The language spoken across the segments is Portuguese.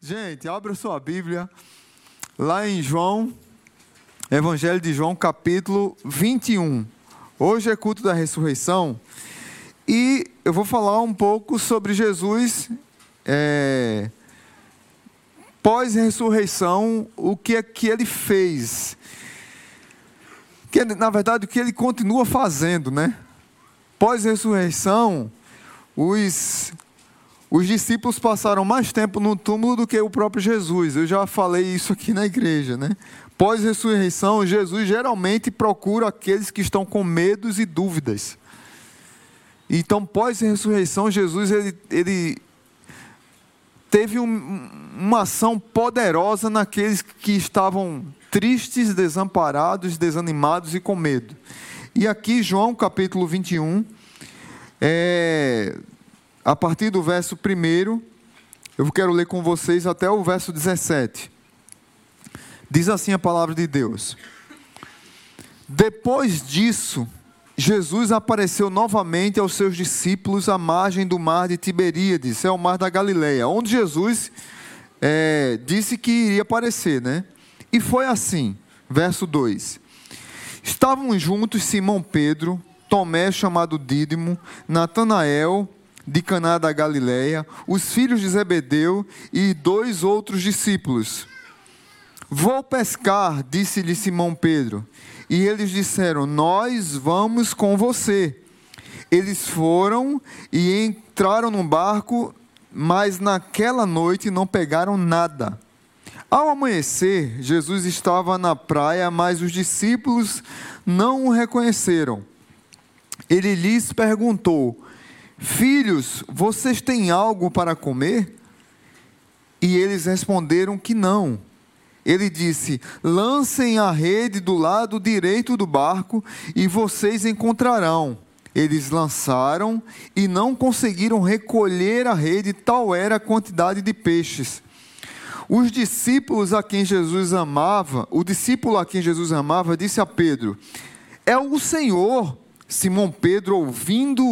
Gente, abra sua Bíblia lá em João, Evangelho de João, capítulo 21. Hoje é culto da ressurreição e eu vou falar um pouco sobre Jesus é, pós-ressurreição, o que é que ele fez. Que, na verdade, o que ele continua fazendo, né? Pós-ressurreição, os os discípulos passaram mais tempo no túmulo do que o próprio Jesus. Eu já falei isso aqui na igreja, né? Pós-ressurreição, Jesus geralmente procura aqueles que estão com medos e dúvidas. Então, pós-ressurreição, Jesus ele, ele teve um, uma ação poderosa naqueles que estavam tristes, desamparados, desanimados e com medo. E aqui, João capítulo 21, é, a partir do verso 1, eu quero ler com vocês até o verso 17. Diz assim a palavra de Deus: Depois disso, Jesus apareceu novamente aos seus discípulos à margem do mar de Tiberíades, é o mar da Galileia, onde Jesus é, disse que iria aparecer, né? E foi assim, verso 2: Estavam juntos Simão Pedro, Tomé chamado Dídimo, Natanael, de Caná da Galileia, os filhos de Zebedeu e dois outros discípulos. Vou pescar, disse-lhe Simão Pedro. E eles disseram: Nós vamos com você. Eles foram e entraram no barco, mas naquela noite não pegaram nada. Ao amanhecer, Jesus estava na praia, mas os discípulos não o reconheceram. Ele lhes perguntou: Filhos, vocês têm algo para comer? E eles responderam que não. Ele disse: Lancem a rede do lado direito do barco e vocês encontrarão. Eles lançaram e não conseguiram recolher a rede, tal era a quantidade de peixes. Os discípulos a quem Jesus amava, o discípulo a quem Jesus amava, disse a Pedro: É o Senhor. Simão Pedro, ouvindo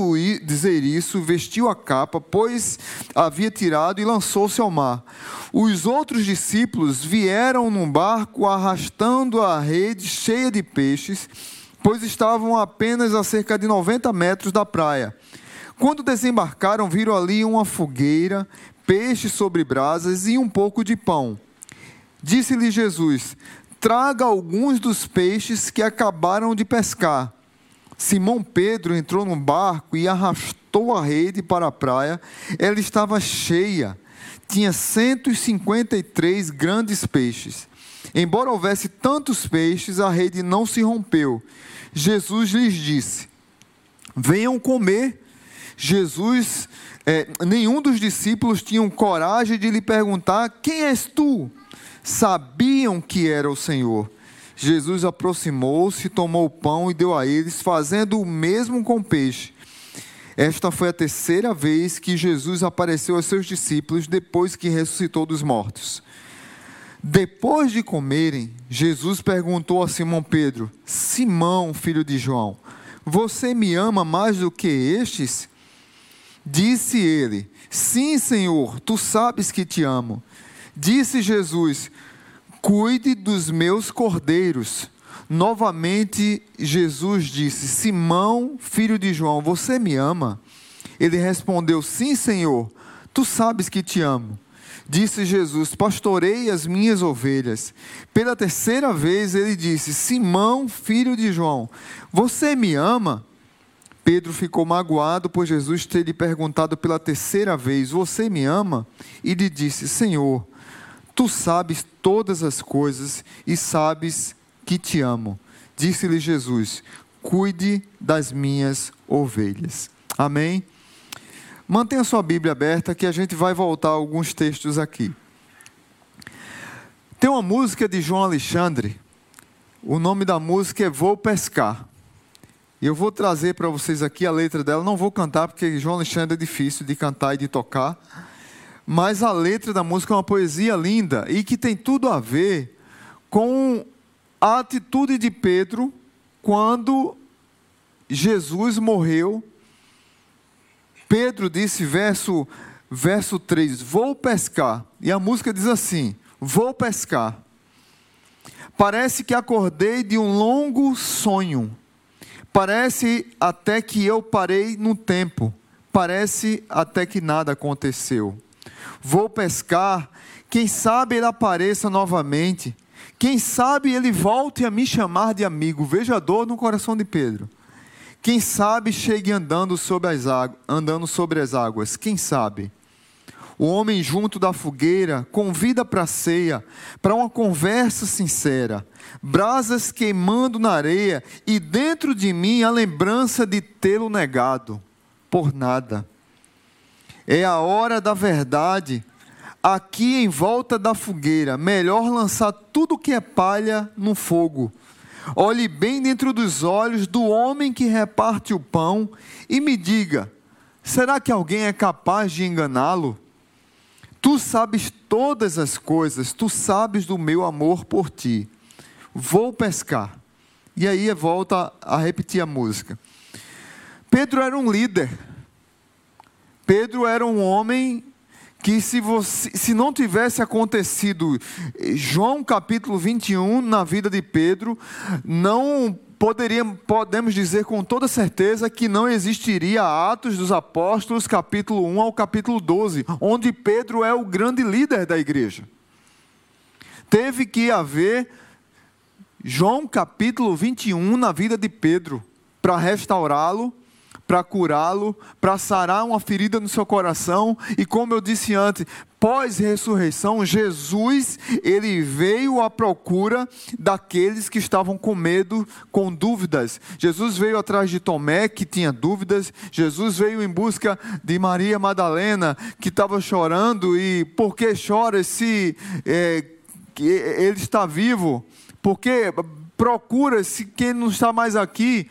dizer isso, vestiu a capa, pois havia tirado e lançou-se ao mar. Os outros discípulos vieram num barco arrastando a rede cheia de peixes, pois estavam apenas a cerca de 90 metros da praia. Quando desembarcaram, viram ali uma fogueira, peixes sobre brasas e um pouco de pão. Disse-lhe Jesus: Traga alguns dos peixes que acabaram de pescar. Simão Pedro entrou no barco e arrastou a rede para a praia. Ela estava cheia, tinha 153 grandes peixes. Embora houvesse tantos peixes, a rede não se rompeu. Jesus lhes disse: Venham comer. Jesus, é, nenhum dos discípulos tinham coragem de lhe perguntar: Quem és tu? Sabiam que era o Senhor. Jesus aproximou-se, tomou o pão e deu a eles, fazendo o mesmo com o peixe. Esta foi a terceira vez que Jesus apareceu aos seus discípulos depois que ressuscitou dos mortos. Depois de comerem, Jesus perguntou a Simão Pedro: Simão, filho de João, você me ama mais do que estes? Disse ele: Sim, Senhor, tu sabes que te amo. Disse Jesus: Cuide dos meus cordeiros. Novamente, Jesus disse: Simão, filho de João, você me ama? Ele respondeu: Sim, Senhor, tu sabes que te amo. Disse Jesus: Pastorei as minhas ovelhas. Pela terceira vez ele disse: Simão, filho de João, você me ama? Pedro ficou magoado por Jesus ter lhe perguntado pela terceira vez: Você me ama? E lhe disse: Senhor, Tu sabes todas as coisas e sabes que te amo. Disse-lhe Jesus: Cuide das minhas ovelhas. Amém? Mantenha sua Bíblia aberta que a gente vai voltar a alguns textos aqui. Tem uma música de João Alexandre. O nome da música é Vou Pescar. E eu vou trazer para vocês aqui a letra dela. Não vou cantar porque João Alexandre é difícil de cantar e de tocar mas a letra da música é uma poesia linda e que tem tudo a ver com a atitude de Pedro quando Jesus morreu. Pedro disse, verso verso 3: Vou pescar. E a música diz assim: Vou pescar. Parece que acordei de um longo sonho. Parece até que eu parei no tempo. Parece até que nada aconteceu. Vou pescar. Quem sabe ele apareça novamente. Quem sabe ele volte a me chamar de amigo. Veja a dor no coração de Pedro. Quem sabe chegue andando sobre as águas, andando sobre as águas. Quem sabe? O homem junto da fogueira convida para ceia, para uma conversa sincera, brasas queimando na areia e dentro de mim a lembrança de tê-lo negado por nada. É a hora da verdade. Aqui em volta da fogueira, melhor lançar tudo que é palha no fogo. Olhe bem dentro dos olhos do homem que reparte o pão e me diga: será que alguém é capaz de enganá-lo? Tu sabes todas as coisas, tu sabes do meu amor por ti. Vou pescar. E aí volta a repetir a música. Pedro era um líder. Pedro era um homem que se, você, se não tivesse acontecido João capítulo 21 na vida de Pedro, não poderíamos, podemos dizer com toda certeza que não existiria Atos dos Apóstolos, capítulo 1 ao capítulo 12, onde Pedro é o grande líder da igreja. Teve que haver João capítulo 21 na vida de Pedro para restaurá-lo para curá-lo, para sarar uma ferida no seu coração. E como eu disse antes, pós-ressurreição, Jesus, ele veio à procura daqueles que estavam com medo, com dúvidas. Jesus veio atrás de Tomé, que tinha dúvidas. Jesus veio em busca de Maria Madalena, que estava chorando. E por que chora se é, ele está vivo? Porque procura-se quem não está mais aqui.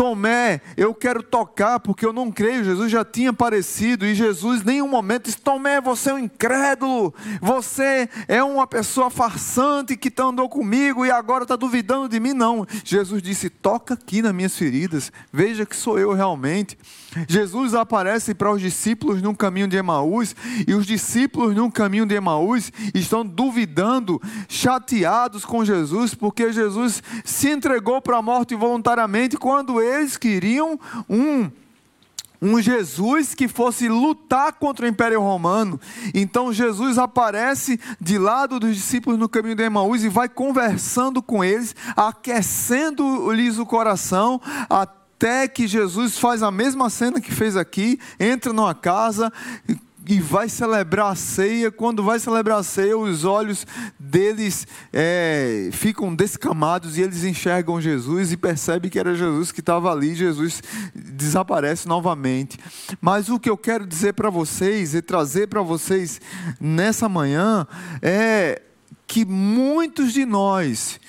Tomé, eu quero tocar porque eu não creio. Jesus já tinha aparecido e Jesus, em nenhum momento, disse: Tomé, você é um incrédulo, você é uma pessoa farsante que andou comigo e agora está duvidando de mim. Não. Jesus disse: Toca aqui nas minhas feridas, veja que sou eu realmente. Jesus aparece para os discípulos num caminho de Emaús e os discípulos num caminho de Emaús estão duvidando, chateados com Jesus, porque Jesus se entregou para a morte voluntariamente quando eles queriam um um Jesus que fosse lutar contra o Império Romano. Então Jesus aparece de lado dos discípulos no caminho de Emaús e vai conversando com eles, aquecendo-lhes o coração, até que Jesus faz a mesma cena que fez aqui, entra numa casa e vai celebrar a ceia. Quando vai celebrar a ceia, os olhos deles é, ficam descamados e eles enxergam Jesus e percebem que era Jesus que estava ali. Jesus desaparece novamente. Mas o que eu quero dizer para vocês e trazer para vocês nessa manhã é que muitos de nós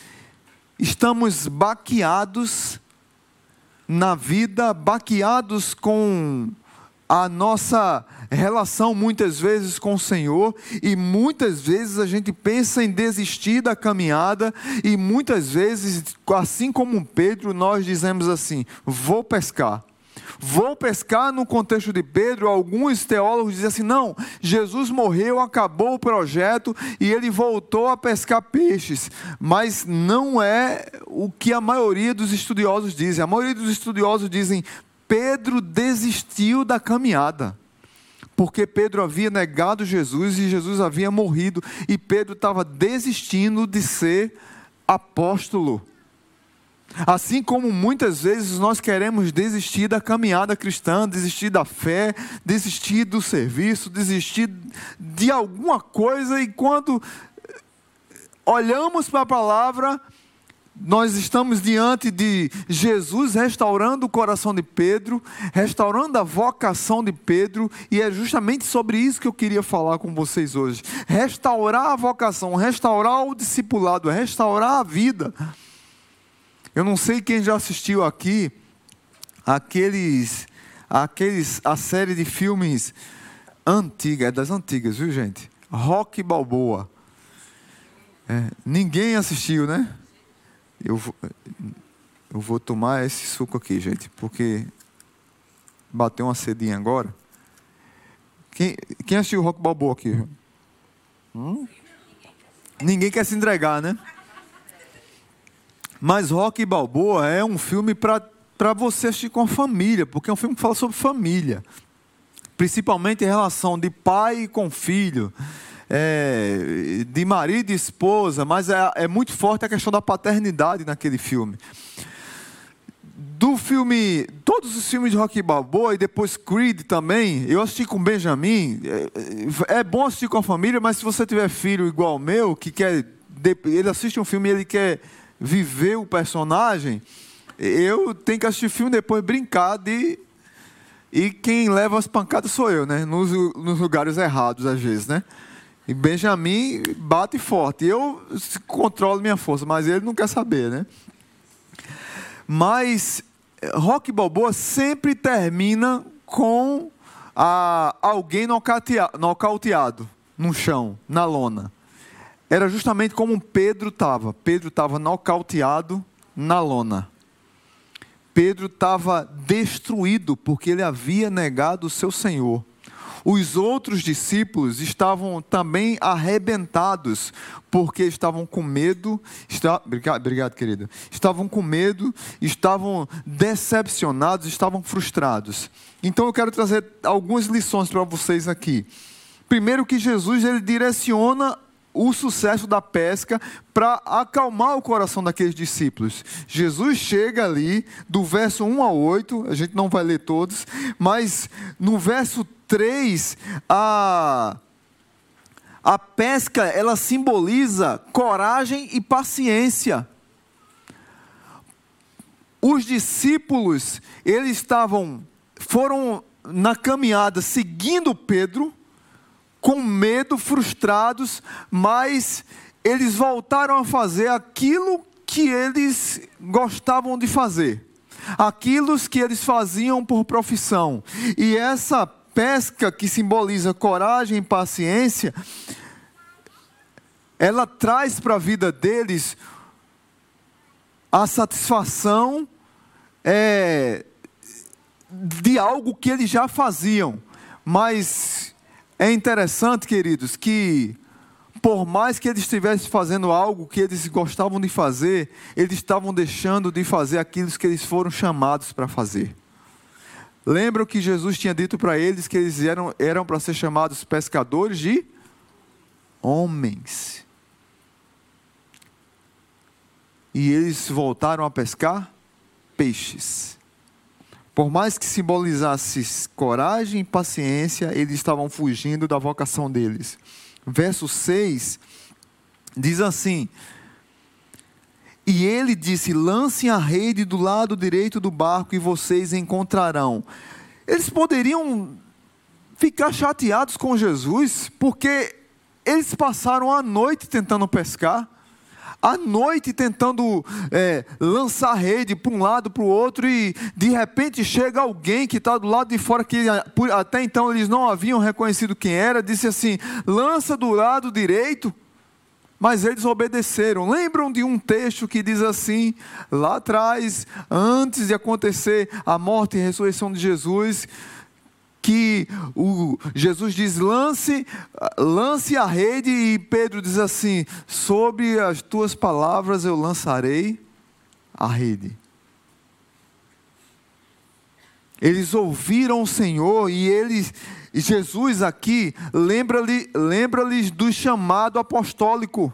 estamos baqueados na vida, baqueados com a nossa relação muitas vezes com o Senhor, e muitas vezes a gente pensa em desistir da caminhada, e muitas vezes, assim como Pedro, nós dizemos assim: vou pescar. Vou pescar no contexto de Pedro, alguns teólogos dizem assim: não, Jesus morreu, acabou o projeto e ele voltou a pescar peixes. Mas não é o que a maioria dos estudiosos dizem. A maioria dos estudiosos dizem: Pedro desistiu da caminhada. Porque Pedro havia negado Jesus e Jesus havia morrido, e Pedro estava desistindo de ser apóstolo. Assim como muitas vezes nós queremos desistir da caminhada cristã, desistir da fé, desistir do serviço, desistir de alguma coisa, e quando olhamos para a palavra, nós estamos diante de Jesus restaurando o coração de Pedro, restaurando a vocação de Pedro, e é justamente sobre isso que eu queria falar com vocês hoje. Restaurar a vocação, restaurar o discipulado, restaurar a vida. Eu não sei quem já assistiu aqui aqueles, aqueles a série de filmes antiga, é das antigas, viu gente? Rock Balboa. É, ninguém assistiu, né? Eu vou, eu vou tomar esse suco aqui, gente, porque bateu uma cedinha agora. Quem, quem assistiu Rock Balboa aqui? Hum? Ninguém quer se entregar, né? Mas Rock Balboa é um filme para você assistir com a família, porque é um filme que fala sobre família. Principalmente em relação de pai com filho, é, de marido e esposa, mas é, é muito forte a questão da paternidade naquele filme do filme, todos os filmes de Rock Balboa e depois Creed também, eu assisti com Benjamin. É, é bom assistir com a família, mas se você tiver filho igual o meu, que quer, ele assiste um filme e ele quer viver o personagem, eu tenho que assistir filme depois brincar de e quem leva as pancadas sou eu, né? Nos, nos lugares errados às vezes, né? E Benjamin bate forte. Eu controlo minha força, mas ele não quer saber, né? Mas Rock Balboa sempre termina com a, alguém nocauteado, nocauteado no chão, na lona. Era justamente como Pedro estava. Pedro estava nocauteado na lona. Pedro estava destruído porque ele havia negado o seu Senhor. Os outros discípulos estavam também arrebentados, porque estavam com medo. Está, obrigado, querida. Estavam com medo, estavam decepcionados, estavam frustrados. Então eu quero trazer algumas lições para vocês aqui. Primeiro que Jesus ele direciona o sucesso da pesca para acalmar o coração daqueles discípulos. Jesus chega ali, do verso 1 a 8, a gente não vai ler todos, mas no verso 3, a, a pesca ela simboliza coragem e paciência. Os discípulos, eles estavam, foram na caminhada seguindo Pedro, com medo, frustrados, mas eles voltaram a fazer aquilo que eles gostavam de fazer, aquilo que eles faziam por profissão. E essa pesca que simboliza coragem e paciência, ela traz para a vida deles a satisfação é, de algo que eles já faziam. Mas é interessante, queridos, que por mais que eles estivessem fazendo algo que eles gostavam de fazer, eles estavam deixando de fazer aquilo que eles foram chamados para fazer. Lembram que Jesus tinha dito para eles que eles eram, eram para ser chamados pescadores de homens. E eles voltaram a pescar peixes. Por mais que simbolizasse coragem e paciência, eles estavam fugindo da vocação deles. Verso 6 diz assim: e ele disse: Lancem a rede do lado direito do barco e vocês encontrarão. Eles poderiam ficar chateados com Jesus, porque eles passaram a noite tentando pescar, a noite tentando é, lançar rede para um lado, para o outro, e de repente chega alguém que está do lado de fora, que até então eles não haviam reconhecido quem era, disse assim: lança do lado direito mas eles obedeceram. Lembram de um texto que diz assim, lá atrás, antes de acontecer a morte e a ressurreição de Jesus, que o, Jesus diz: lance, lance a rede, e Pedro diz assim: sobre as tuas palavras eu lançarei a rede. Eles ouviram o Senhor e eles Jesus aqui lembra-lhes lembra do chamado apostólico.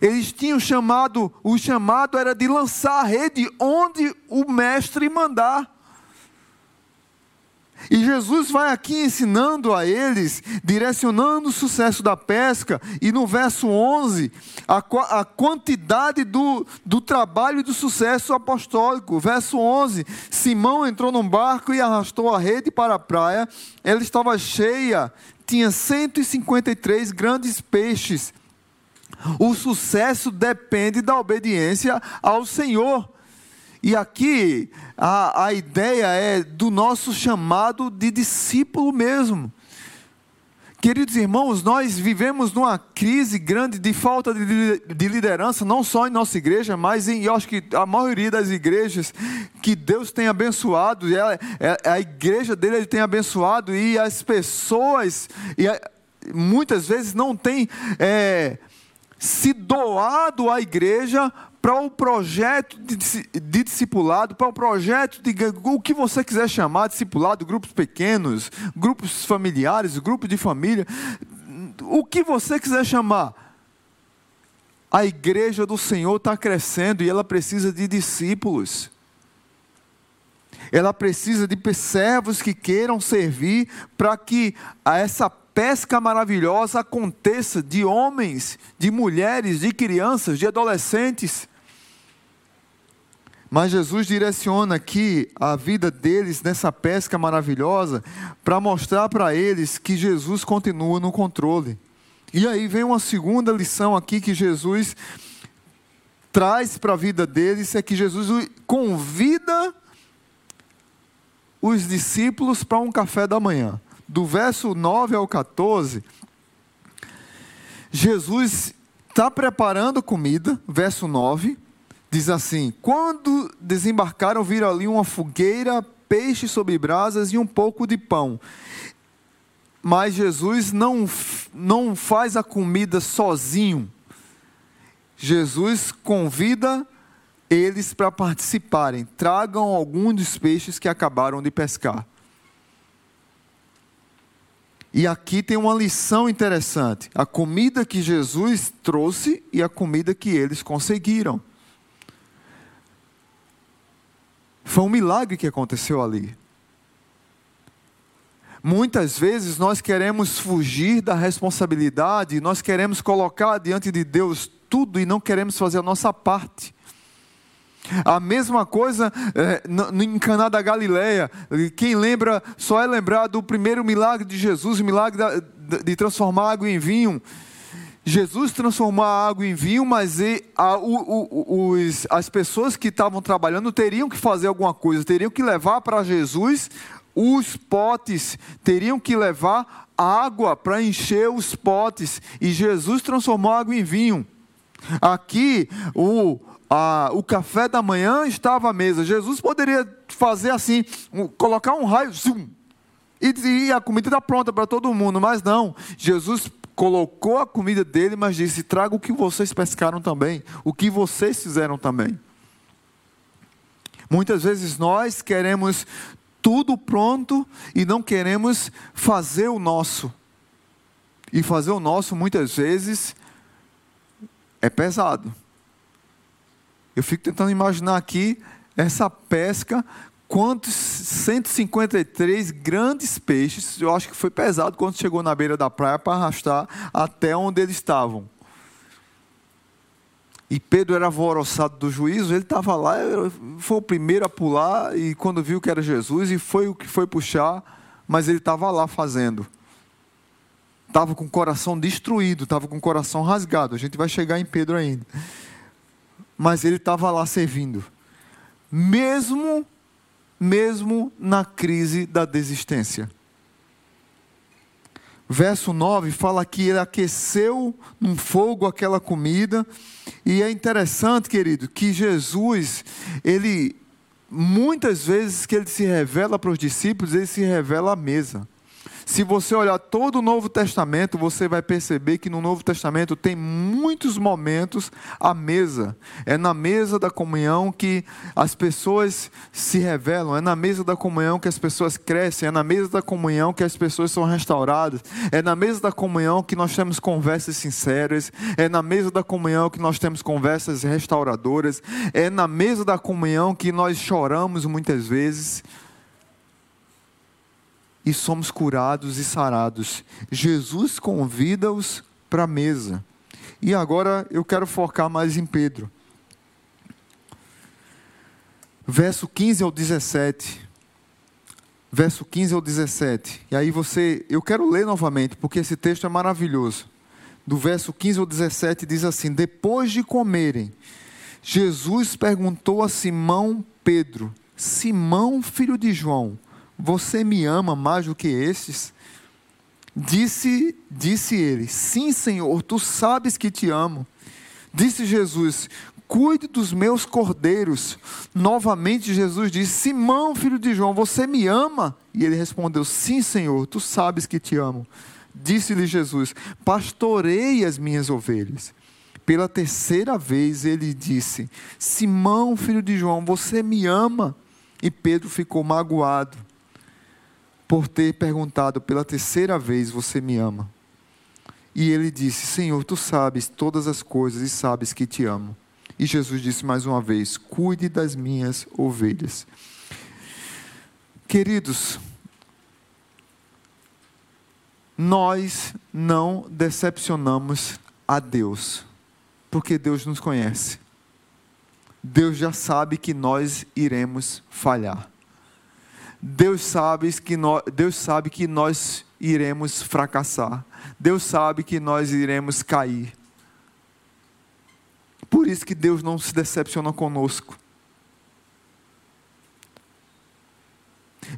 Eles tinham chamado, o chamado era de lançar a rede onde o mestre mandar. E Jesus vai aqui ensinando a eles, direcionando o sucesso da pesca, e no verso 11, a, a quantidade do, do trabalho e do sucesso apostólico. Verso 11: Simão entrou num barco e arrastou a rede para a praia, ela estava cheia, tinha 153 grandes peixes. O sucesso depende da obediência ao Senhor. E aqui a, a ideia é do nosso chamado de discípulo mesmo. Queridos irmãos, nós vivemos numa crise grande de falta de liderança, não só em nossa igreja, mas em, eu acho que a maioria das igrejas que Deus tem abençoado, e a, a, a igreja dele ele tem abençoado, e as pessoas, e a, muitas vezes não têm é, se doado à igreja para o projeto de, de discipulado, para o projeto de o que você quiser chamar, discipulado, grupos pequenos, grupos familiares, grupo de família, o que você quiser chamar. A igreja do Senhor está crescendo e ela precisa de discípulos. Ela precisa de servos que queiram servir para que essa pesca maravilhosa aconteça de homens, de mulheres, de crianças, de adolescentes mas Jesus direciona aqui a vida deles nessa pesca maravilhosa para mostrar para eles que Jesus continua no controle. E aí vem uma segunda lição aqui que Jesus traz para a vida deles: é que Jesus convida os discípulos para um café da manhã. Do verso 9 ao 14, Jesus está preparando comida, verso 9 diz assim: Quando desembarcaram, viram ali uma fogueira, peixe sobre brasas e um pouco de pão. Mas Jesus não, não faz a comida sozinho. Jesus convida eles para participarem. Tragam algum dos peixes que acabaram de pescar. E aqui tem uma lição interessante: a comida que Jesus trouxe e a comida que eles conseguiram. Foi um milagre que aconteceu ali. Muitas vezes nós queremos fugir da responsabilidade, nós queremos colocar diante de Deus tudo e não queremos fazer a nossa parte. A mesma coisa é, em Caná da Galileia. Quem lembra, só é lembrar do primeiro milagre de Jesus, o milagre de transformar água em vinho. Jesus transformou a água em vinho, mas a, o, o, os, as pessoas que estavam trabalhando teriam que fazer alguma coisa, teriam que levar para Jesus os potes, teriam que levar água para encher os potes, e Jesus transformou a água em vinho. Aqui, o, a, o café da manhã estava à mesa. Jesus poderia fazer assim, colocar um raio, zoom, e, e a comida está pronta para todo mundo, mas não. Jesus colocou a comida dele, mas disse: traga o que vocês pescaram também, o que vocês fizeram também. Muitas vezes nós queremos tudo pronto e não queremos fazer o nosso. E fazer o nosso muitas vezes é pesado. Eu fico tentando imaginar aqui essa pesca quantos 153 grandes peixes, eu acho que foi pesado quando chegou na beira da praia para arrastar até onde eles estavam. E Pedro era alvoroçado do juízo, ele estava lá, foi o primeiro a pular, e quando viu que era Jesus, e foi o que foi puxar, mas ele estava lá fazendo. Estava com o coração destruído, estava com o coração rasgado. A gente vai chegar em Pedro ainda. Mas ele estava lá servindo. Mesmo mesmo na crise da desistência. Verso 9 fala que ele aqueceu num fogo aquela comida, e é interessante, querido, que Jesus, ele muitas vezes que ele se revela para os discípulos, ele se revela à mesa. Se você olhar todo o Novo Testamento, você vai perceber que no Novo Testamento tem muitos momentos à mesa. É na mesa da comunhão que as pessoas se revelam, é na mesa da comunhão que as pessoas crescem, é na mesa da comunhão que as pessoas são restauradas, é na mesa da comunhão que nós temos conversas sinceras, é na mesa da comunhão que nós temos conversas restauradoras, é na mesa da comunhão que nós choramos muitas vezes e somos curados e sarados. Jesus convida-os para a mesa. E agora eu quero focar mais em Pedro. Verso 15 ao 17. Verso 15 ao 17. E aí você, eu quero ler novamente, porque esse texto é maravilhoso. Do verso 15 ao 17 diz assim: Depois de comerem, Jesus perguntou a Simão Pedro: Simão, filho de João, você me ama mais do que estes? Disse, disse ele: Sim, Senhor, tu sabes que te amo. Disse Jesus: Cuide dos meus cordeiros. Novamente Jesus disse: Simão, filho de João, você me ama? E ele respondeu: Sim, Senhor, tu sabes que te amo. Disse-lhe Jesus: Pastorei as minhas ovelhas. Pela terceira vez ele disse: Simão, filho de João, você me ama? E Pedro ficou magoado por ter perguntado pela terceira vez: Você me ama? E ele disse: Senhor, tu sabes todas as coisas e sabes que te amo. E Jesus disse mais uma vez: Cuide das minhas ovelhas. Queridos, nós não decepcionamos a Deus, porque Deus nos conhece. Deus já sabe que nós iremos falhar. Deus sabe que nós, Deus sabe que nós iremos fracassar. Deus sabe que nós iremos cair. Por isso que Deus não se decepciona conosco.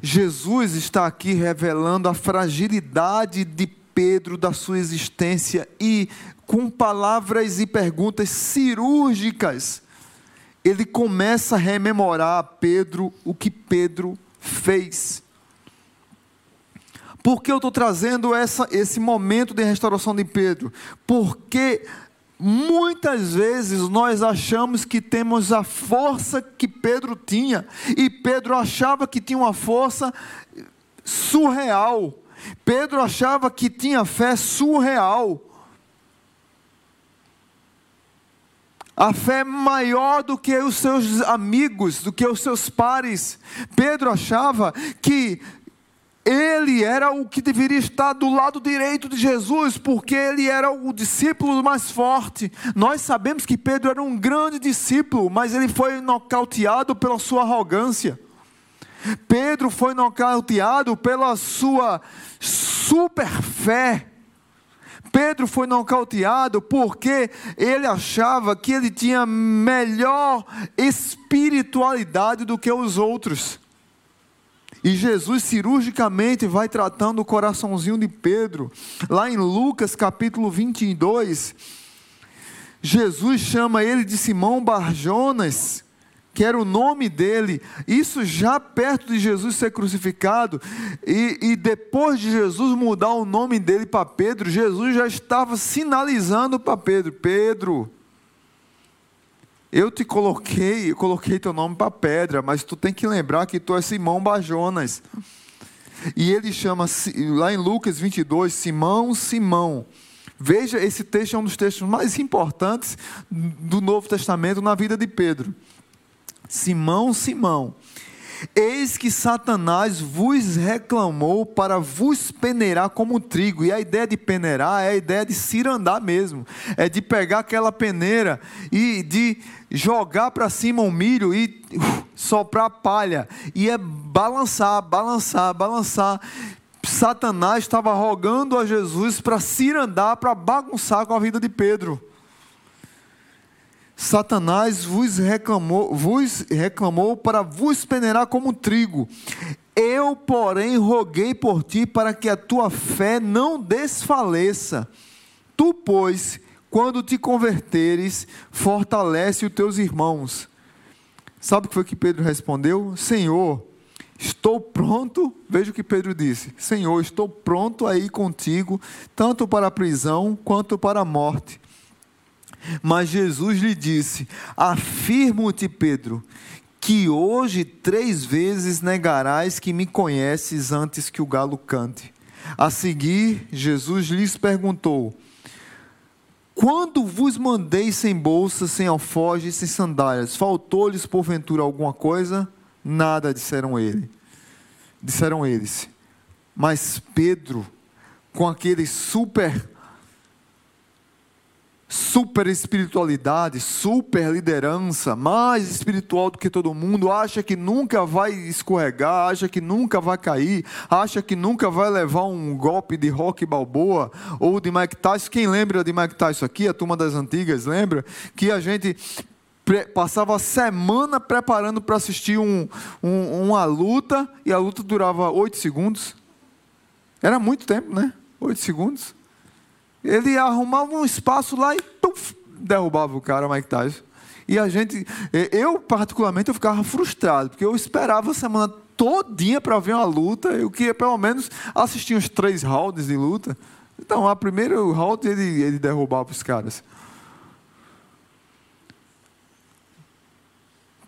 Jesus está aqui revelando a fragilidade de Pedro, da sua existência, e com palavras e perguntas cirúrgicas, ele começa a rememorar a Pedro o que Pedro fez. Por que eu estou trazendo essa, esse momento de restauração de Pedro? Porque muitas vezes nós achamos que temos a força que Pedro tinha, e Pedro achava que tinha uma força surreal. Pedro achava que tinha fé surreal. A fé maior do que os seus amigos, do que os seus pares. Pedro achava que ele era o que deveria estar do lado direito de Jesus, porque ele era o discípulo mais forte. Nós sabemos que Pedro era um grande discípulo, mas ele foi nocauteado pela sua arrogância. Pedro foi nocauteado pela sua super fé. Pedro foi nocauteado porque ele achava que ele tinha melhor espiritualidade do que os outros. E Jesus cirurgicamente vai tratando o coraçãozinho de Pedro. Lá em Lucas capítulo 22, Jesus chama ele de Simão Barjonas que era o nome dele, isso já perto de Jesus ser crucificado, e, e depois de Jesus mudar o nome dele para Pedro, Jesus já estava sinalizando para Pedro: Pedro, eu te coloquei, eu coloquei teu nome para pedra, mas tu tem que lembrar que tu é Simão Bajonas. E ele chama, lá em Lucas 22, Simão, Simão. Veja, esse texto é um dos textos mais importantes do Novo Testamento na vida de Pedro. Simão, Simão, eis que Satanás vos reclamou para vos peneirar como trigo. E a ideia de peneirar é a ideia de cirandar mesmo. É de pegar aquela peneira e de jogar para cima o milho e uh, soprar palha. E é balançar, balançar, balançar. Satanás estava rogando a Jesus para cirandar, para bagunçar com a vida de Pedro. Satanás vos reclamou, vos reclamou para vos peneirar como trigo. Eu, porém, roguei por ti para que a tua fé não desfaleça. Tu, pois, quando te converteres, fortalece os teus irmãos. Sabe o que foi que Pedro respondeu? Senhor, estou pronto. Veja o que Pedro disse: Senhor, estou pronto a ir contigo, tanto para a prisão quanto para a morte. Mas Jesus lhe disse: Afirmo-te, Pedro, que hoje três vezes negarás que me conheces antes que o galo cante. A seguir, Jesus lhes perguntou: Quando vos mandei sem bolsa, sem alfoge, sem sandálias, faltou-lhes porventura alguma coisa? Nada, disseram ele. Disseram eles. Mas Pedro, com aquele super super espiritualidade, super liderança, mais espiritual do que todo mundo, acha que nunca vai escorregar, acha que nunca vai cair, acha que nunca vai levar um golpe de rock balboa ou de Mike Tyson. Quem lembra de Mike Tyson aqui? A turma das antigas lembra? Que a gente passava a semana preparando para assistir um, um, uma luta e a luta durava oito segundos. Era muito tempo, né? Oito segundos. Ele arrumava um espaço lá e tuf, derrubava o cara, Mike Tyson. E a gente, eu particularmente, eu ficava frustrado, porque eu esperava a semana todinha para ver uma luta, eu queria pelo menos assistir uns três rounds de luta. Então, a primeiro round ele, ele derrubava os caras.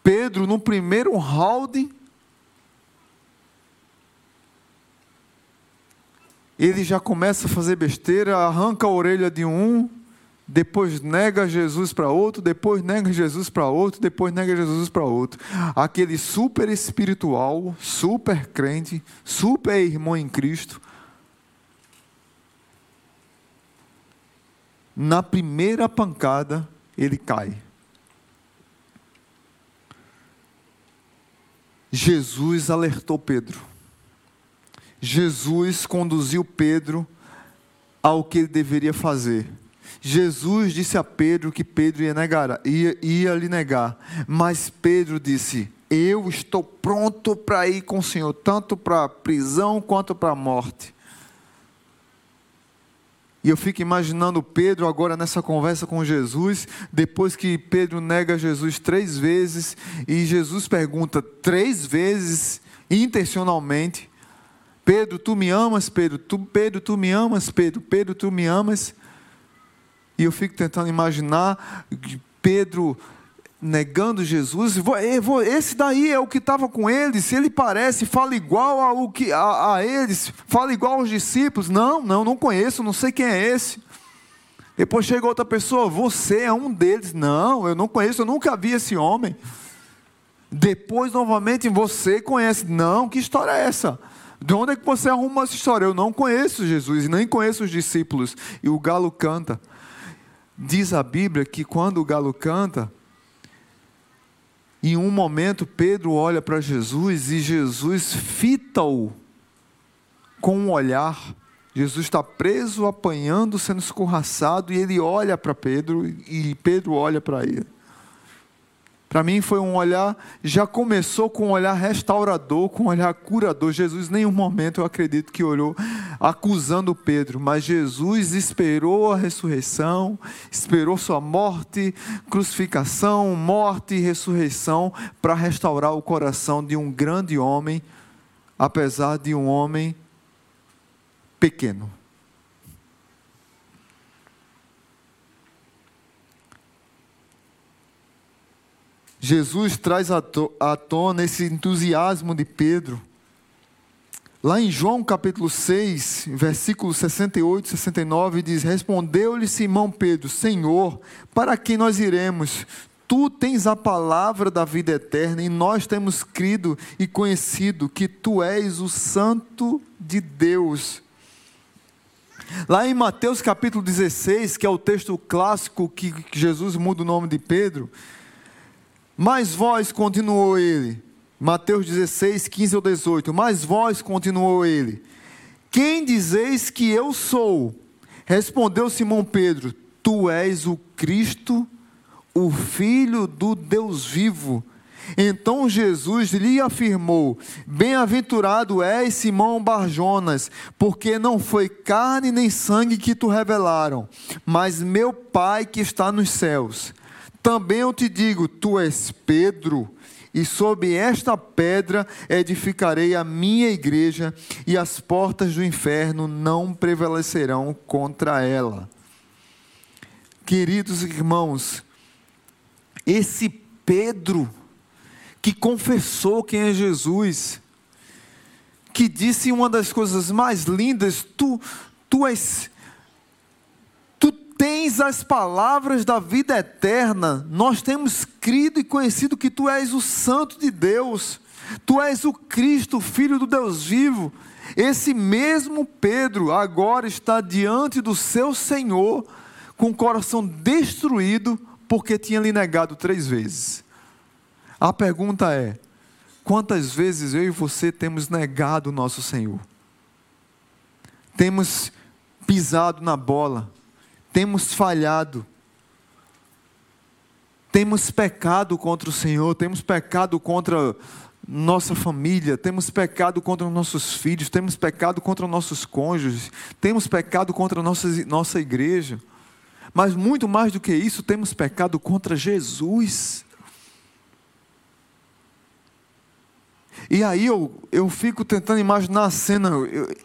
Pedro, no primeiro round, ele já começa a fazer besteira, arranca a orelha de um, depois nega Jesus para outro, depois nega Jesus para outro, depois nega Jesus para outro. Aquele super espiritual, super crente, super irmão em Cristo. Na primeira pancada, ele cai. Jesus alertou Pedro. Jesus conduziu Pedro ao que ele deveria fazer. Jesus disse a Pedro que Pedro ia, negar, ia, ia lhe negar, mas Pedro disse: Eu estou pronto para ir com o Senhor, tanto para a prisão quanto para a morte. E eu fico imaginando Pedro agora nessa conversa com Jesus, depois que Pedro nega Jesus três vezes, e Jesus pergunta três vezes, intencionalmente: Pedro, tu me amas, Pedro? Tu, Pedro, tu me amas, Pedro? Pedro, tu me amas? E eu fico tentando imaginar Pedro negando Jesus. Esse daí é o que estava com eles. Ele parece, fala igual ao que, a, a eles, fala igual aos discípulos. Não, não, não conheço, não sei quem é esse. Depois chega outra pessoa, você é um deles. Não, eu não conheço, eu nunca vi esse homem. Depois, novamente, você conhece. Não, que história é essa? De onde é que você arruma essa história? Eu não conheço Jesus, nem conheço os discípulos. E o galo canta. Diz a Bíblia que quando o galo canta, em um momento Pedro olha para Jesus e Jesus fita-o com um olhar. Jesus está preso, apanhando, sendo escorraçado, e ele olha para Pedro e Pedro olha para ele. Para mim foi um olhar, já começou com um olhar restaurador, com um olhar curador. Jesus, em nenhum momento eu acredito que olhou acusando Pedro, mas Jesus esperou a ressurreição, esperou sua morte, crucificação, morte e ressurreição para restaurar o coração de um grande homem, apesar de um homem pequeno. Jesus traz à tona esse entusiasmo de Pedro. Lá em João capítulo 6, versículo 68 e 69, diz: Respondeu-lhe Simão Pedro: Senhor, para quem nós iremos? Tu tens a palavra da vida eterna e nós temos crido e conhecido que tu és o Santo de Deus. Lá em Mateus capítulo 16, que é o texto clássico que Jesus muda o nome de Pedro, mas vós, continuou ele, Mateus 16, 15 ou 18. Mas vós, continuou ele, quem dizeis que eu sou? Respondeu Simão Pedro: Tu és o Cristo, o Filho do Deus vivo. Então Jesus lhe afirmou: Bem-aventurado és Simão Barjonas, porque não foi carne nem sangue que tu revelaram, mas meu Pai que está nos céus. Também eu te digo: tu és Pedro, e sob esta pedra edificarei a minha igreja, e as portas do inferno não prevalecerão contra ela. Queridos irmãos, esse Pedro, que confessou quem é Jesus, que disse uma das coisas mais lindas: Tu, tu és tens as palavras da vida eterna, nós temos crido e conhecido que tu és o Santo de Deus, tu és o Cristo, Filho do Deus vivo. Esse mesmo Pedro agora está diante do seu Senhor com o coração destruído porque tinha lhe negado três vezes. A pergunta é: quantas vezes eu e você temos negado o nosso Senhor? Temos pisado na bola, temos falhado, temos pecado contra o Senhor, temos pecado contra nossa família, temos pecado contra nossos filhos, temos pecado contra nossos cônjuges, temos pecado contra nossa, nossa igreja. Mas muito mais do que isso, temos pecado contra Jesus. E aí eu, eu fico tentando imaginar a cena, eu,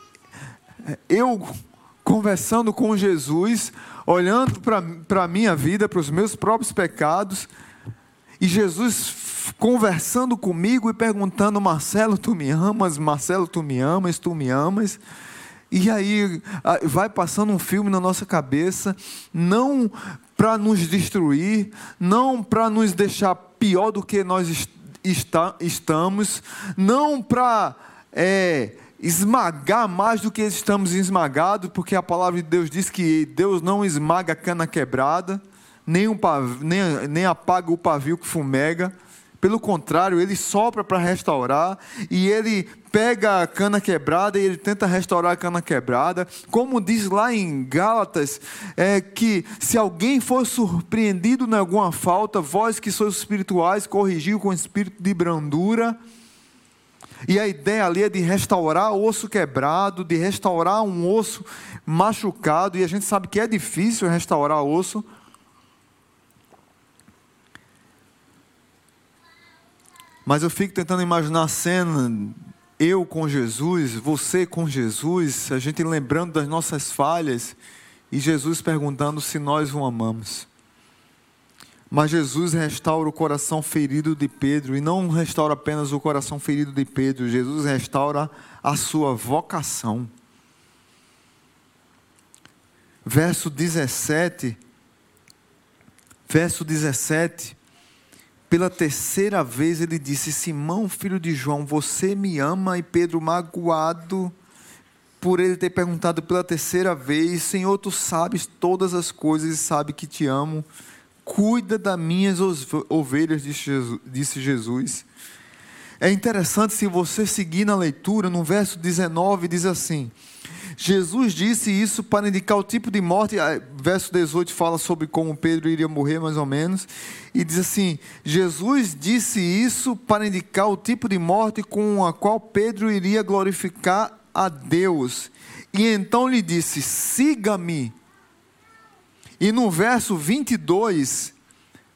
eu conversando com Jesus, olhando para a minha vida, para os meus próprios pecados, e Jesus conversando comigo e perguntando: Marcelo, tu me amas? Marcelo, tu me amas? Tu me amas? E aí vai passando um filme na nossa cabeça, não para nos destruir, não para nos deixar pior do que nós está, estamos, não para é, esmagar mais do que estamos esmagados, porque a palavra de Deus diz que Deus não esmaga a cana quebrada, nem, um pavio, nem, nem apaga o pavio que fumega. Pelo contrário, ele sopra para restaurar e ele pega a cana quebrada e ele tenta restaurar a cana quebrada. Como diz lá em Gálatas, é que se alguém for surpreendido em alguma falta, vós que sois espirituais, corrigiu com espírito de brandura. E a ideia ali é de restaurar osso quebrado, de restaurar um osso machucado, e a gente sabe que é difícil restaurar osso. Mas eu fico tentando imaginar a cena, eu com Jesus, você com Jesus, a gente lembrando das nossas falhas e Jesus perguntando se nós o amamos. Mas Jesus restaura o coração ferido de Pedro e não restaura apenas o coração ferido de Pedro, Jesus restaura a sua vocação. Verso 17, verso 17, pela terceira vez ele disse: Simão, filho de João, você me ama? E Pedro, magoado por ele ter perguntado pela terceira vez: Senhor, tu sabes todas as coisas e sabe que te amo. Cuida das minhas ovelhas, disse Jesus. É interessante se você seguir na leitura, no verso 19, diz assim: Jesus disse isso para indicar o tipo de morte. Verso 18 fala sobre como Pedro iria morrer, mais ou menos. E diz assim: Jesus disse isso para indicar o tipo de morte com a qual Pedro iria glorificar a Deus. E então lhe disse: Siga-me. E no verso 22,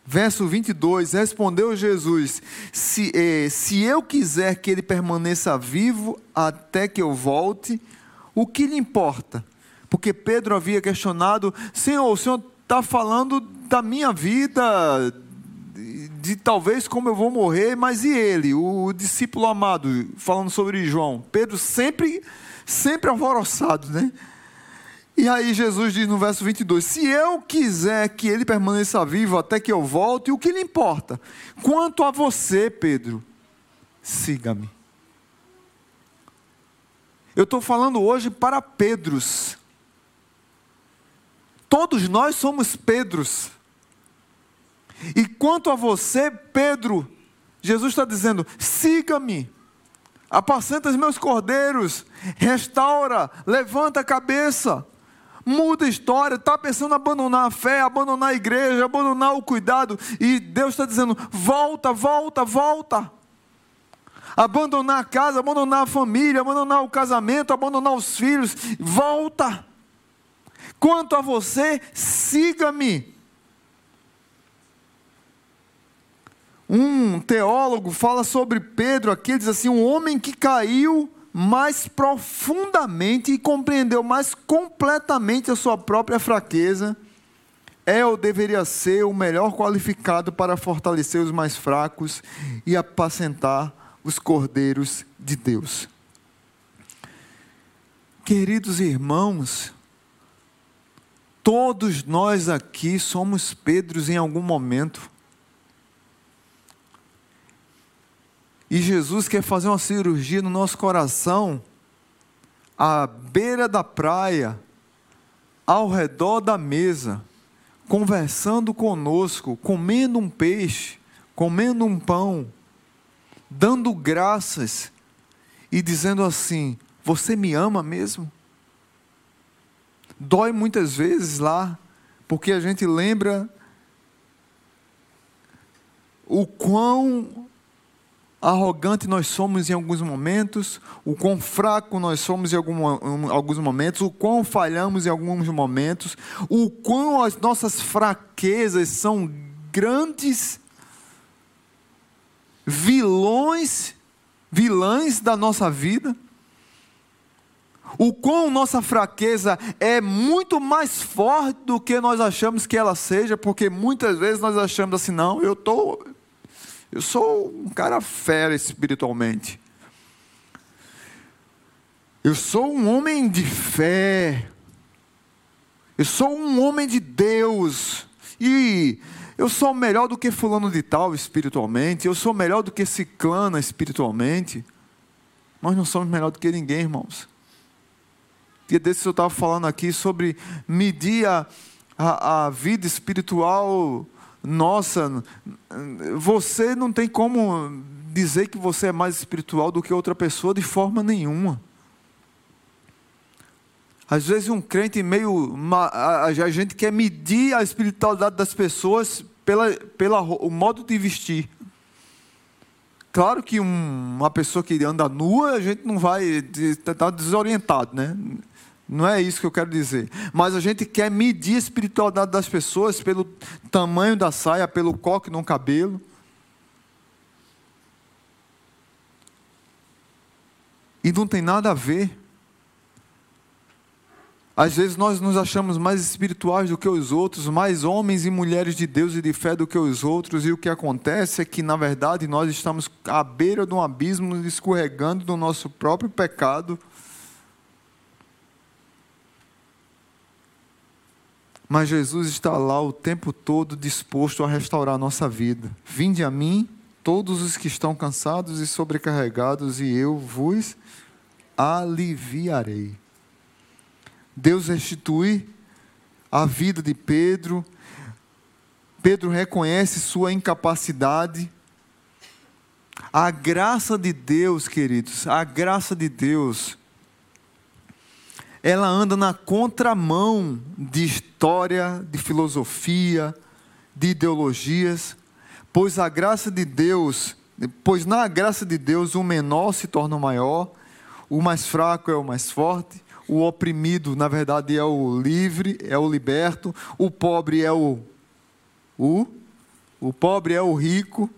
verso 22, respondeu Jesus: se, eh, se eu quiser que ele permaneça vivo até que eu volte, o que lhe importa? Porque Pedro havia questionado: Senhor, o Senhor está falando da minha vida, de, de, talvez como eu vou morrer, mas e ele, o discípulo amado, falando sobre João? Pedro sempre, sempre alvoroçado, né? E aí Jesus diz no verso 22: Se eu quiser que ele permaneça vivo até que eu volte, o que lhe importa? Quanto a você, Pedro, siga-me. Eu estou falando hoje para Pedros. Todos nós somos Pedros. E quanto a você, Pedro, Jesus está dizendo: siga-me, apacenta os meus cordeiros, restaura, levanta a cabeça, muda a história. Está pensando em abandonar a fé, abandonar a igreja, abandonar o cuidado, e Deus está dizendo: volta, volta, volta abandonar a casa, abandonar a família, abandonar o casamento, abandonar os filhos, volta. Quanto a você, siga-me. Um teólogo fala sobre Pedro aqui, diz assim: um homem que caiu mais profundamente e compreendeu mais completamente a sua própria fraqueza, é ou deveria ser o melhor qualificado para fortalecer os mais fracos e apacentar os cordeiros de Deus. Queridos irmãos, todos nós aqui somos Pedros em algum momento. E Jesus quer fazer uma cirurgia no nosso coração, à beira da praia, ao redor da mesa, conversando conosco, comendo um peixe, comendo um pão dando graças e dizendo assim: Você me ama mesmo? Dói muitas vezes lá, porque a gente lembra o quão arrogante nós somos em alguns momentos, o quão fraco nós somos em alguns momentos, o quão falhamos em alguns momentos, o quão as nossas fraquezas são grandes vilões, vilãs da nossa vida. O quão nossa fraqueza é muito mais forte do que nós achamos que ela seja, porque muitas vezes nós achamos assim, não, eu tô eu sou um cara fera espiritualmente. Eu sou um homem de fé. Eu sou um homem de Deus. E eu sou melhor do que fulano de tal espiritualmente. Eu sou melhor do que ciclana espiritualmente. Nós não somos melhor do que ninguém, irmãos. Dia desses eu estava falando aqui sobre medir a, a, a vida espiritual nossa, você não tem como dizer que você é mais espiritual do que outra pessoa de forma nenhuma. Às vezes um crente meio. A gente quer medir a espiritualidade das pessoas pela, pela o modo de vestir. Claro que um, uma pessoa que anda nua, a gente não vai estar tá desorientado, né? Não é isso que eu quero dizer. Mas a gente quer medir a espiritualidade das pessoas pelo tamanho da saia, pelo coque no cabelo. E não tem nada a ver. Às vezes nós nos achamos mais espirituais do que os outros, mais homens e mulheres de Deus e de fé do que os outros, e o que acontece é que, na verdade, nós estamos à beira de um abismo, escorregando do nosso próprio pecado Mas Jesus está lá o tempo todo disposto a restaurar a nossa vida. Vinde a mim, todos os que estão cansados e sobrecarregados, e eu vos aliviarei. Deus restitui a vida de Pedro. Pedro reconhece sua incapacidade. A graça de Deus, queridos, a graça de Deus ela anda na contramão de história, de filosofia, de ideologias, pois a graça de Deus, pois na graça de Deus o menor se torna o maior, o mais fraco é o mais forte, o oprimido, na verdade, é o livre, é o liberto, o pobre é o o o pobre é o rico,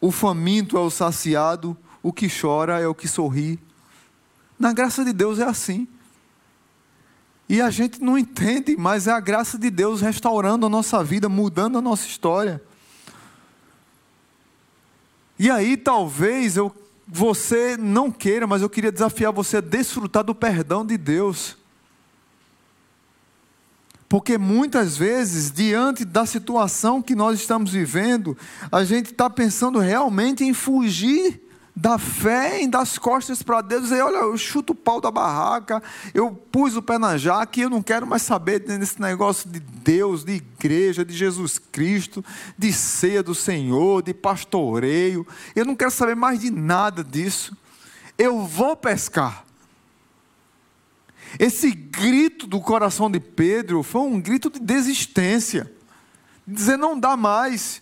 o faminto é o saciado, o que chora é o que sorri. Na graça de Deus é assim. E a gente não entende, mas é a graça de Deus restaurando a nossa vida, mudando a nossa história. E aí talvez eu, você não queira, mas eu queria desafiar você a desfrutar do perdão de Deus. Porque muitas vezes, diante da situação que nós estamos vivendo, a gente está pensando realmente em fugir da fé em dar as costas para Deus e dizer, olha, eu chuto o pau da barraca, eu pus o pé na jaca e eu não quero mais saber desse negócio de Deus, de igreja, de Jesus Cristo, de ceia do Senhor, de pastoreio. Eu não quero saber mais de nada disso. Eu vou pescar. Esse grito do coração de Pedro foi um grito de desistência, dizer não dá mais.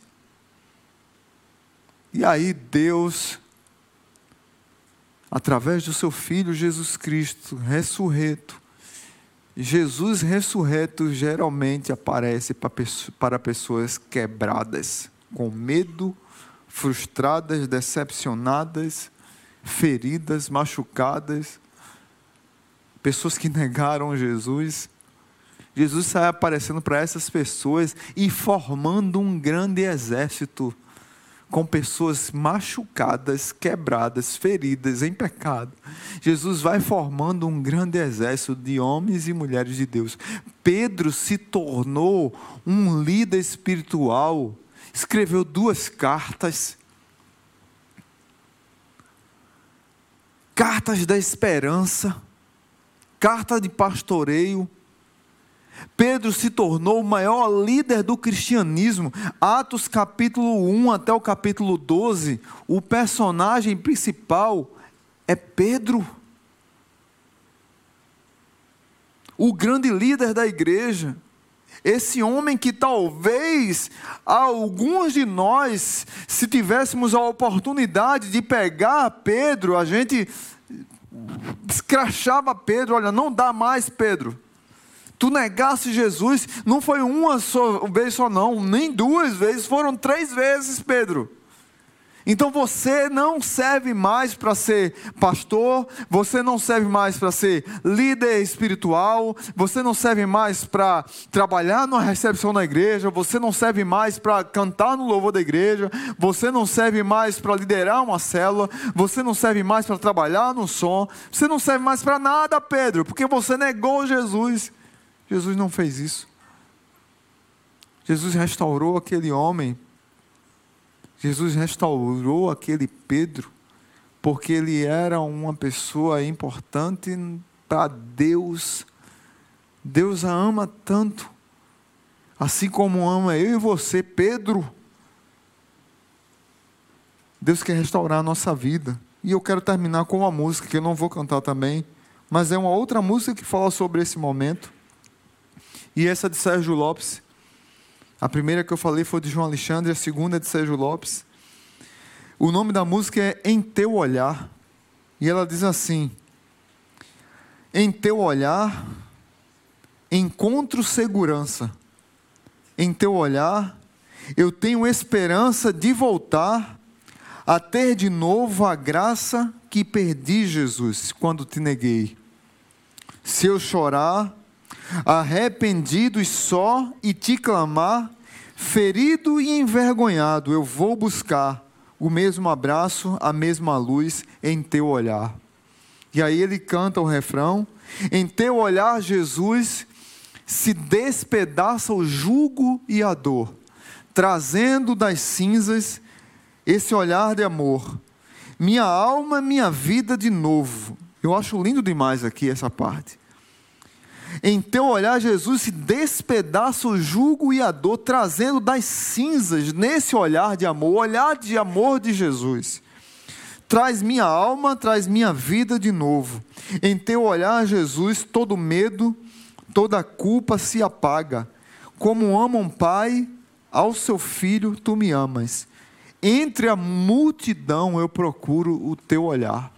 E aí Deus através do seu Filho Jesus Cristo ressurreto. Jesus ressurreto geralmente aparece para pessoas quebradas, com medo, frustradas, decepcionadas, feridas, machucadas, pessoas que negaram Jesus. Jesus sai aparecendo para essas pessoas e formando um grande exército com pessoas machucadas, quebradas, feridas em pecado. Jesus vai formando um grande exército de homens e mulheres de Deus. Pedro se tornou um líder espiritual, escreveu duas cartas. Cartas da esperança, carta de pastoreio, Pedro se tornou o maior líder do cristianismo. Atos capítulo 1 até o capítulo 12, o personagem principal é Pedro. O grande líder da igreja esse homem que talvez alguns de nós, se tivéssemos a oportunidade de pegar Pedro, a gente escrachava Pedro, olha, não dá mais, Pedro. Tu negaste Jesus, não foi uma só, vez só não, nem duas vezes, foram três vezes, Pedro. Então você não serve mais para ser pastor, você não serve mais para ser líder espiritual, você não serve mais para trabalhar na recepção da igreja, você não serve mais para cantar no louvor da igreja, você não serve mais para liderar uma célula, você não serve mais para trabalhar no som, você não serve mais para nada, Pedro, porque você negou Jesus. Jesus não fez isso. Jesus restaurou aquele homem Jesus restaurou aquele Pedro, porque ele era uma pessoa importante para Deus. Deus a ama tanto, assim como ama eu e você, Pedro. Deus quer restaurar a nossa vida. E eu quero terminar com uma música que eu não vou cantar também, mas é uma outra música que fala sobre esse momento. E essa de Sérgio Lopes. A primeira que eu falei foi de João Alexandre, a segunda é de Sérgio Lopes. O nome da música é Em Teu Olhar. E ela diz assim: Em teu olhar encontro segurança. Em teu olhar eu tenho esperança de voltar a ter de novo a graça que perdi, Jesus, quando te neguei. Se eu chorar, arrependido e só, e te clamar, ferido e envergonhado, eu vou buscar o mesmo abraço, a mesma luz em teu olhar. E aí ele canta o refrão: Em teu olhar, Jesus, se despedaça o jugo e a dor, trazendo das cinzas esse olhar de amor. Minha alma, minha vida de novo. Eu acho lindo demais aqui essa parte. Em teu olhar, Jesus se despedaça o jugo e a dor, trazendo das cinzas, nesse olhar de amor, olhar de amor de Jesus. Traz minha alma, traz minha vida de novo. Em teu olhar, Jesus, todo medo, toda culpa se apaga. Como ama um pai ao seu filho, tu me amas. Entre a multidão eu procuro o teu olhar.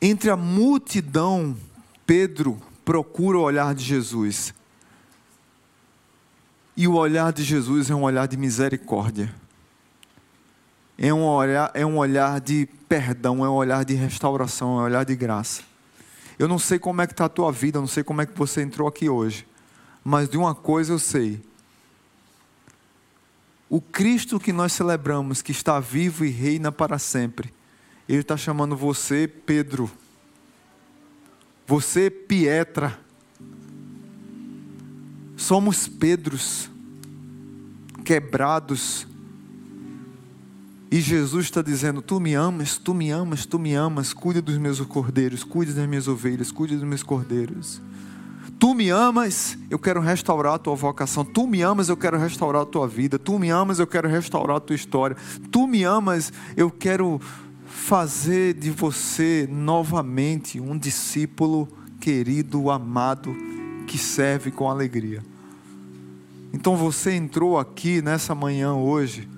Entre a multidão, Pedro procura o olhar de Jesus. E o olhar de Jesus é um olhar de misericórdia. É um olhar, é um olhar de perdão, é um olhar de restauração, é um olhar de graça. Eu não sei como é que está a tua vida, eu não sei como é que você entrou aqui hoje. Mas de uma coisa eu sei. O Cristo que nós celebramos, que está vivo e reina para sempre, ele está chamando você, Pedro. Você, Pietra. Somos Pedros, quebrados. E Jesus está dizendo: Tu me amas, tu me amas, tu me amas. Cuide dos meus cordeiros, cuide das minhas ovelhas, cuide dos meus cordeiros. Tu me amas, eu quero restaurar a tua vocação. Tu me amas, eu quero restaurar a tua vida. Tu me amas, eu quero restaurar a tua história. Tu me amas, eu quero fazer de você novamente um discípulo querido, amado, que serve com alegria. Então você entrou aqui nessa manhã hoje,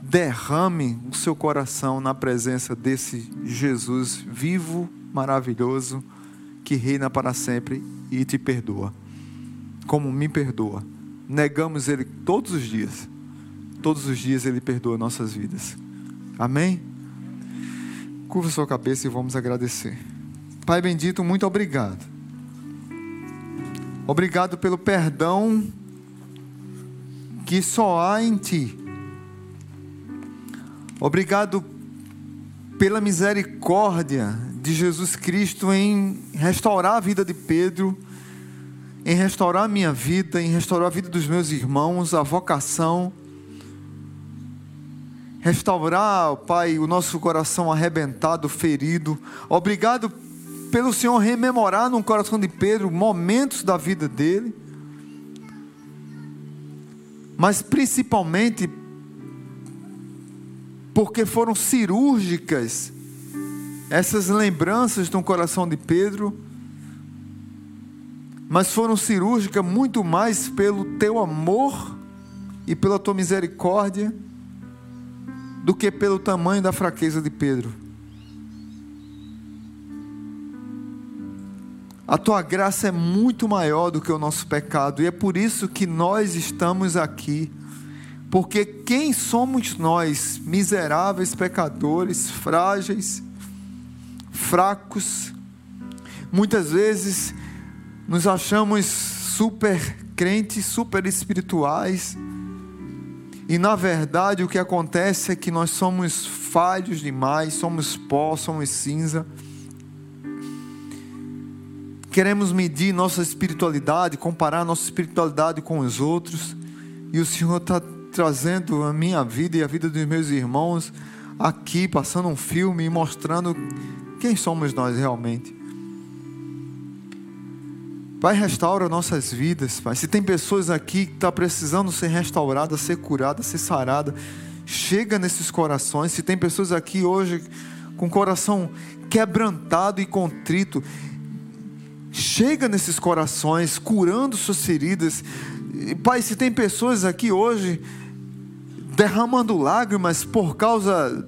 derrame o seu coração na presença desse Jesus vivo, maravilhoso, que reina para sempre e te perdoa, como me perdoa. Negamos Ele todos os dias, todos os dias Ele perdoa nossas vidas. Amém? Curva sua cabeça e vamos agradecer. Pai bendito, muito obrigado. Obrigado pelo perdão que só há em Ti. Obrigado pela misericórdia de Jesus Cristo em restaurar a vida de Pedro, em restaurar a minha vida, em restaurar a vida dos meus irmãos, a vocação restaurar, Pai, o nosso coração arrebentado, ferido. Obrigado pelo Senhor rememorar no coração de Pedro momentos da vida dele, mas principalmente porque foram cirúrgicas essas lembranças no coração de Pedro, mas foram cirúrgicas muito mais pelo teu amor e pela tua misericórdia do que pelo tamanho da fraqueza de Pedro. A tua graça é muito maior do que o nosso pecado, e é por isso que nós estamos aqui. Porque quem somos nós, miseráveis pecadores, frágeis, fracos, muitas vezes nos achamos super crentes, super espirituais, e na verdade o que acontece é que nós somos falhos demais, somos pó, somos cinza queremos medir nossa espiritualidade, comparar nossa espiritualidade com os outros, e o Senhor está trazendo a minha vida e a vida dos meus irmãos aqui, passando um filme e mostrando quem somos nós realmente. Pai, restaura nossas vidas, Pai. Se tem pessoas aqui que estão tá precisando ser restauradas, ser curadas, ser saradas, chega nesses corações. Se tem pessoas aqui hoje com coração quebrantado e contrito, chega nesses corações, curando suas feridas. Pai, se tem pessoas aqui hoje derramando lágrimas por causa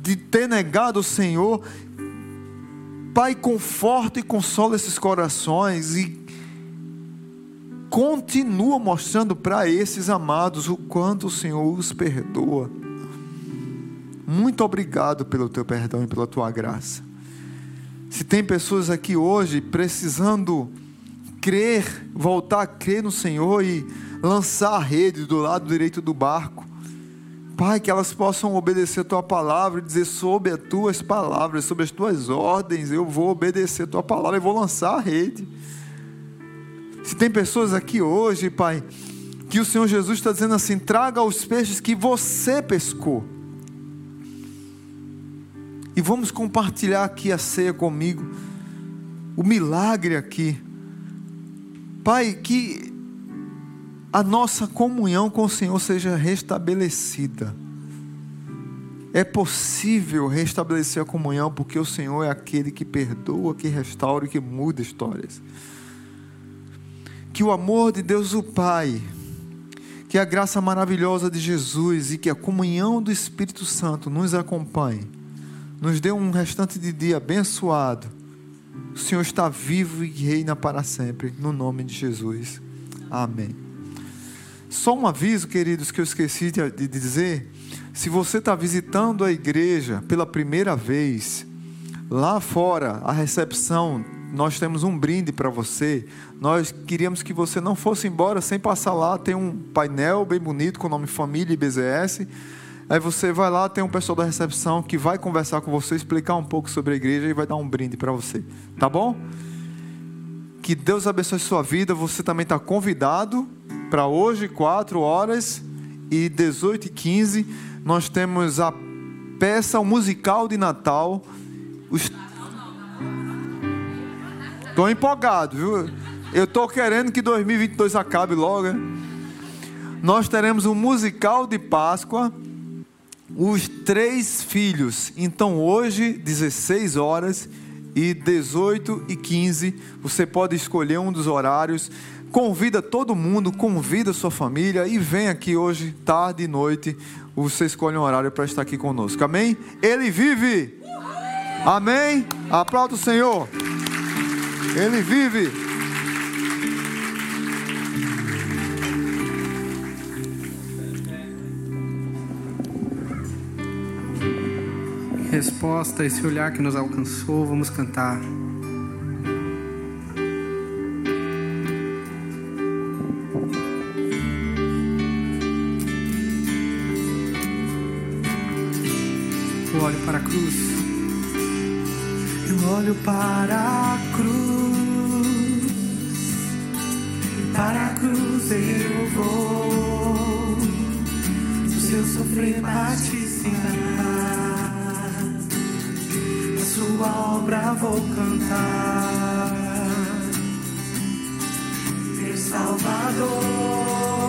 de ter negado o Senhor, Pai, conforta e consola esses corações e continua mostrando para esses amados o quanto o Senhor os perdoa. Muito obrigado pelo teu perdão e pela tua graça. Se tem pessoas aqui hoje precisando crer, voltar a crer no Senhor e lançar a rede do lado direito do barco, Pai, que elas possam obedecer a tua palavra e dizer sob as tuas palavras, sob as tuas ordens, eu vou obedecer a tua palavra e vou lançar a rede. Se tem pessoas aqui hoje, Pai, que o Senhor Jesus está dizendo assim: traga os peixes que você pescou. E vamos compartilhar aqui a ceia comigo. O milagre aqui. Pai, que a nossa comunhão com o Senhor seja restabelecida. É possível restabelecer a comunhão porque o Senhor é aquele que perdoa, que restaura e que muda histórias. Que o amor de Deus o Pai, que a graça maravilhosa de Jesus e que a comunhão do Espírito Santo nos acompanhe nos dê um restante de dia abençoado. O Senhor está vivo e reina para sempre, no nome de Jesus. Amém. Só um aviso, queridos, que eu esqueci de dizer. Se você está visitando a igreja pela primeira vez, lá fora, a recepção, nós temos um brinde para você. Nós queríamos que você não fosse embora sem passar lá. Tem um painel bem bonito com o nome Família BZS Aí você vai lá, tem um pessoal da recepção que vai conversar com você, explicar um pouco sobre a igreja e vai dar um brinde para você. Tá bom? Que Deus abençoe sua vida. Você também está convidado para hoje, 4 horas e 18 e 15. Nós temos a peça musical de Natal. Estou empolgado, viu? Eu estou querendo que 2022 acabe logo. Né? Nós teremos um musical de Páscoa os três filhos. Então hoje, 16 horas e 18 e 15, você pode escolher um dos horários. Convida todo mundo, convida sua família e vem aqui hoje, tarde e noite. Você escolhe um horário para estar aqui conosco. Amém? Ele vive. Amém? Aplauda o Senhor. Ele vive. resposta esse olhar que nos alcançou, vamos cantar. Cruz. Eu olho para a cruz. E para a cruz eu vou. O seu sofrer bate sua obra vou cantar. Meu Salvador,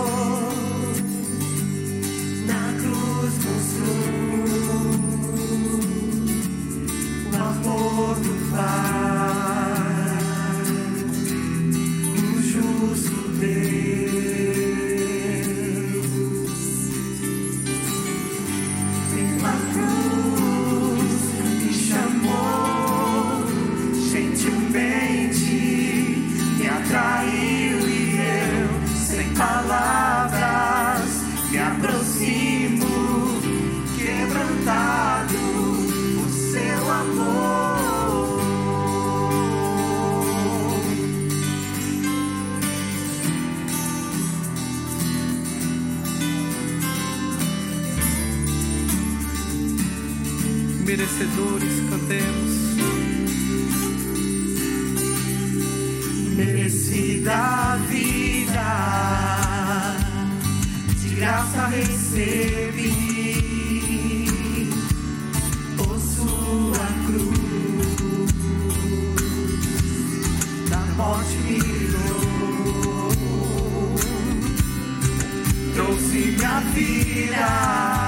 merecedores, cantemos. Merecida vida, de graça recebi. Por a cruz, da morte me livrou. Trouxe minha vida.